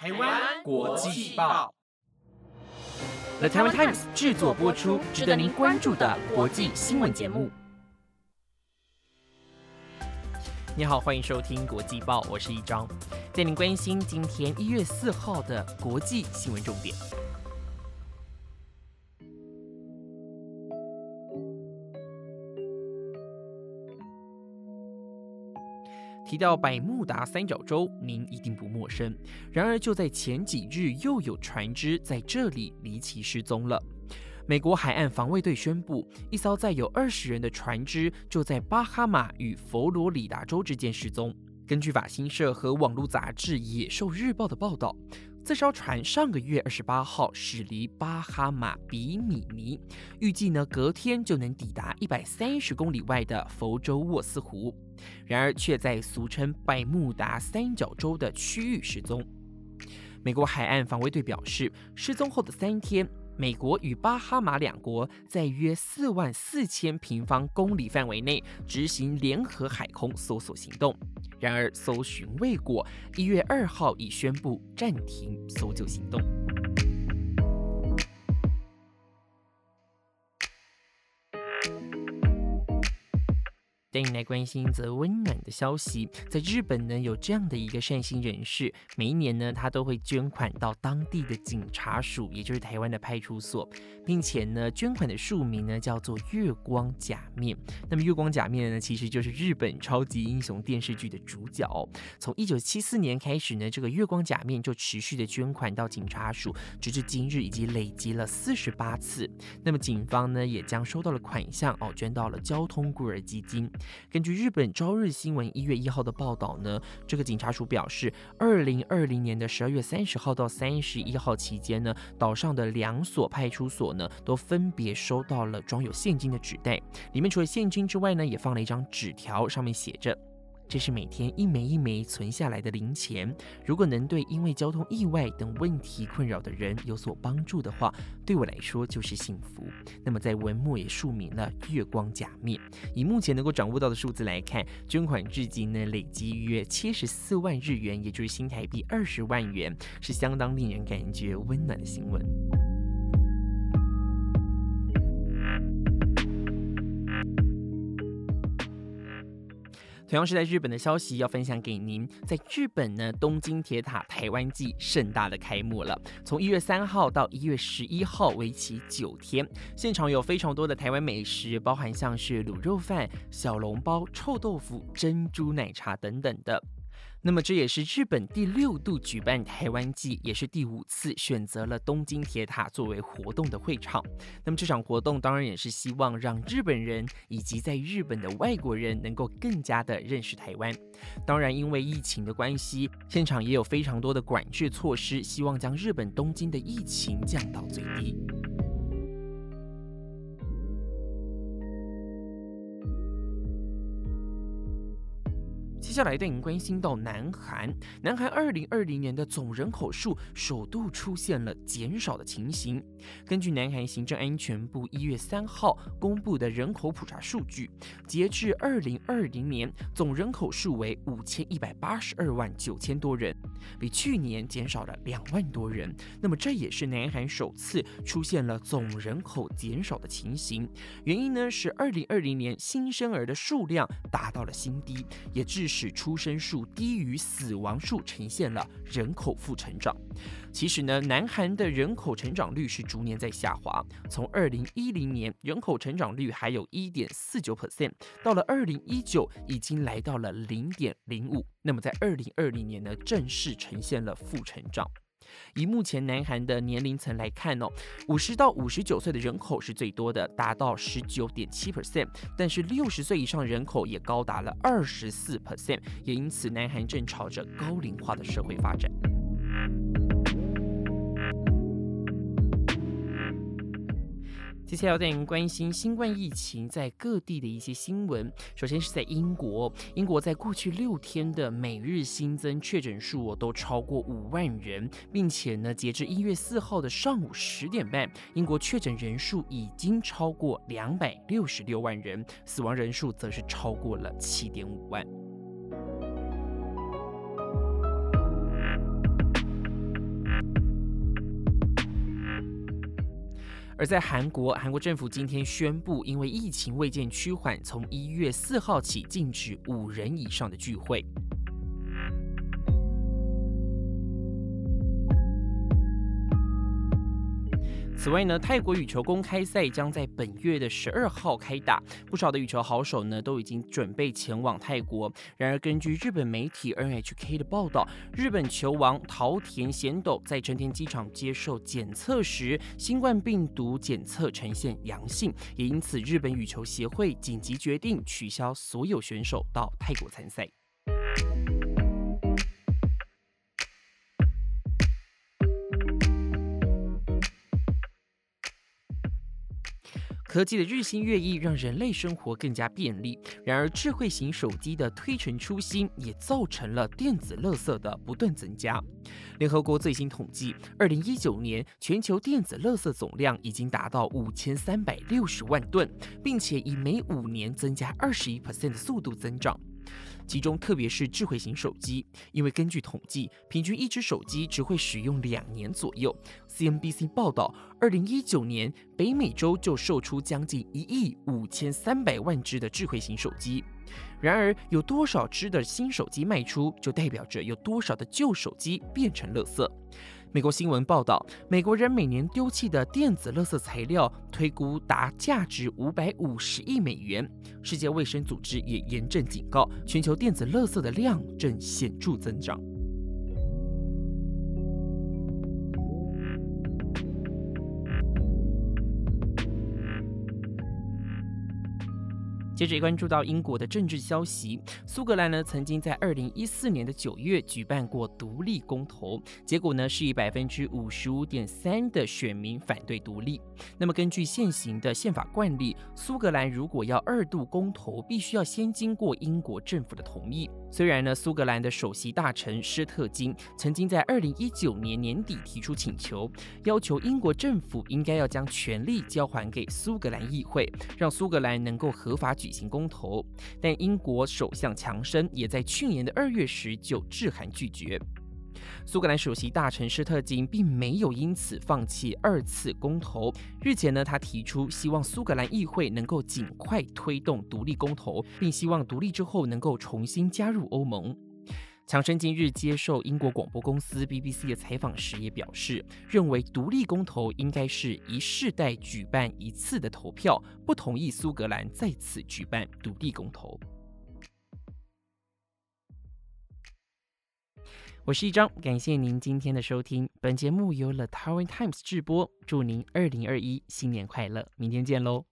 台湾国际报，The Taiwan Times 制作播出，值得您关注的国际新闻节目。你好，欢迎收听国际报，我是一张，带您关心今天一月四号的国际新闻重点。提到百慕达三角洲，您一定不陌生。然而，就在前几日，又有船只在这里离奇失踪了。美国海岸防卫队宣布，一艘载有二十人的船只就在巴哈马与佛罗里达州之间失踪。根据法新社和网络杂志《野兽日报》的报道。这艘船上个月二十八号驶离巴哈马比米尼，预计呢隔天就能抵达一百三十公里外的佛州沃斯湖，然而却在俗称百慕达三角洲的区域失踪。美国海岸防卫队表示，失踪后的三天，美国与巴哈马两国在约四万四千平方公里范围内执行联合海空搜索行动。然而，搜寻未果，一月二号已宣布暂停搜救行动。带你来关心则温暖的消息，在日本呢，有这样的一个善心人士，每一年呢，他都会捐款到当地的警察署，也就是台湾的派出所，并且呢，捐款的署名呢叫做月光假面。那么月光假面呢，其实就是日本超级英雄电视剧的主角。从一九七四年开始呢，这个月光假面就持续的捐款到警察署，直至今日已经累积了四十八次。那么警方呢，也将收到了款项哦，捐到了交通孤儿基金。根据日本朝日新闻一月一号的报道呢，这个警察署表示，二零二零年的十二月三十号到三十一号期间呢，岛上的两所派出所呢，都分别收到了装有现金的纸袋，里面除了现金之外呢，也放了一张纸条，上面写着。这是每天一枚一枚存下来的零钱，如果能对因为交通意外等问题困扰的人有所帮助的话，对我来说就是幸福。那么在文末也署名了“月光假面”。以目前能够掌握到的数字来看，捐款至今呢累积约七十四万日元，也就是新台币二十万元，是相当令人感觉温暖的新闻。同样是在日本的消息要分享给您，在日本呢，东京铁塔台湾季盛大的开幕了，从一月三号到一月十一号，为期九天，现场有非常多的台湾美食，包含像是卤肉饭、小笼包、臭豆腐、珍珠奶茶等等的。那么这也是日本第六度举办台湾季，也是第五次选择了东京铁塔作为活动的会场。那么这场活动当然也是希望让日本人以及在日本的外国人能够更加的认识台湾。当然，因为疫情的关系，现场也有非常多的管制措施，希望将日本东京的疫情降到最低。接下来带您关心到南韩，南韩二零二零年的总人口数首度出现了减少的情形。根据南韩行政安全部一月三号公布的人口普查数据，截至二零二零年，总人口数为五千一百八十二万九千多人，比去年减少了两万多人。那么这也是南韩首次出现了总人口减少的情形。原因呢是二零二零年新生儿的数量达到了新低，也致使。使出生数低于死亡数，呈现了人口负成长。其实呢，南韩的人口成长率是逐年在下滑。从二零一零年人口成长率还有一点四九 percent，到了二零一九已经来到了零点零五。那么在二零二零年呢，正式呈现了负成长。以目前南韩的年龄层来看哦，五十到五十九岁的人口是最多的，达到十九点七 percent，但是六十岁以上人口也高达了二十四 percent，也因此南韩正朝着高龄化的社会发展。接下来带您关心新冠疫情在各地的一些新闻。首先是在英国，英国在过去六天的每日新增确诊数都超过五万人，并且呢，截至一月四号的上午十点半，英国确诊人数已经超过两百六十六万人，死亡人数则是超过了七点五万。而在韩国，韩国政府今天宣布，因为疫情未见趋缓，从一月四号起禁止五人以上的聚会。此外呢，泰国羽球公开赛将在本月的十二号开打，不少的羽球好手呢都已经准备前往泰国。然而，根据日本媒体 NHK 的报道，日本球王桃田贤斗在成田机场接受检测时，新冠病毒检测呈现阳性，也因此日本羽球协会紧急决定取消所有选手到泰国参赛。科技的日新月异，让人类生活更加便利。然而，智慧型手机的推陈出新，也造成了电子垃圾的不断增加。联合国最新统计，二零一九年全球电子垃圾总量已经达到五千三百六十万吨，并且以每五年增加二十一%的速度增长。其中，特别是智慧型手机，因为根据统计，平均一只手机只会使用两年左右。CNBC 报道，二零一九年北美洲就售出将近一亿五千三百万只的智慧型手机。然而，有多少只的新手机卖出，就代表着有多少的旧手机变成垃圾。美国新闻报道，美国人每年丢弃的电子垃圾材料推估达价值五百五十亿美元。世界卫生组织也严正警告，全球电子垃圾的量正显著增长。接着关注到英国的政治消息，苏格兰呢曾经在二零一四年的九月举办过独立公投，结果呢是以百分之五十五点三的选民反对独立。那么根据现行的宪法惯例，苏格兰如果要二度公投，必须要先经过英国政府的同意。虽然呢苏格兰的首席大臣施特金曾经在二零一九年年底提出请求，要求英国政府应该要将权力交还给苏格兰议会，让苏格兰能够合法举。行公投，但英国首相强生也在去年的二月时就致函拒绝。苏格兰首席大臣施特金并没有因此放弃二次公投。日前呢，他提出希望苏格兰议会能够尽快推动独立公投，并希望独立之后能够重新加入欧盟。强生今日接受英国广播公司 BBC 的采访时也表示，认为独立公投应该是一世代举办一次的投票，不同意苏格兰再次举办独立公投。我是一张，感谢您今天的收听。本节目由 The Tower Times 制播，祝您二零二一新年快乐，明天见喽。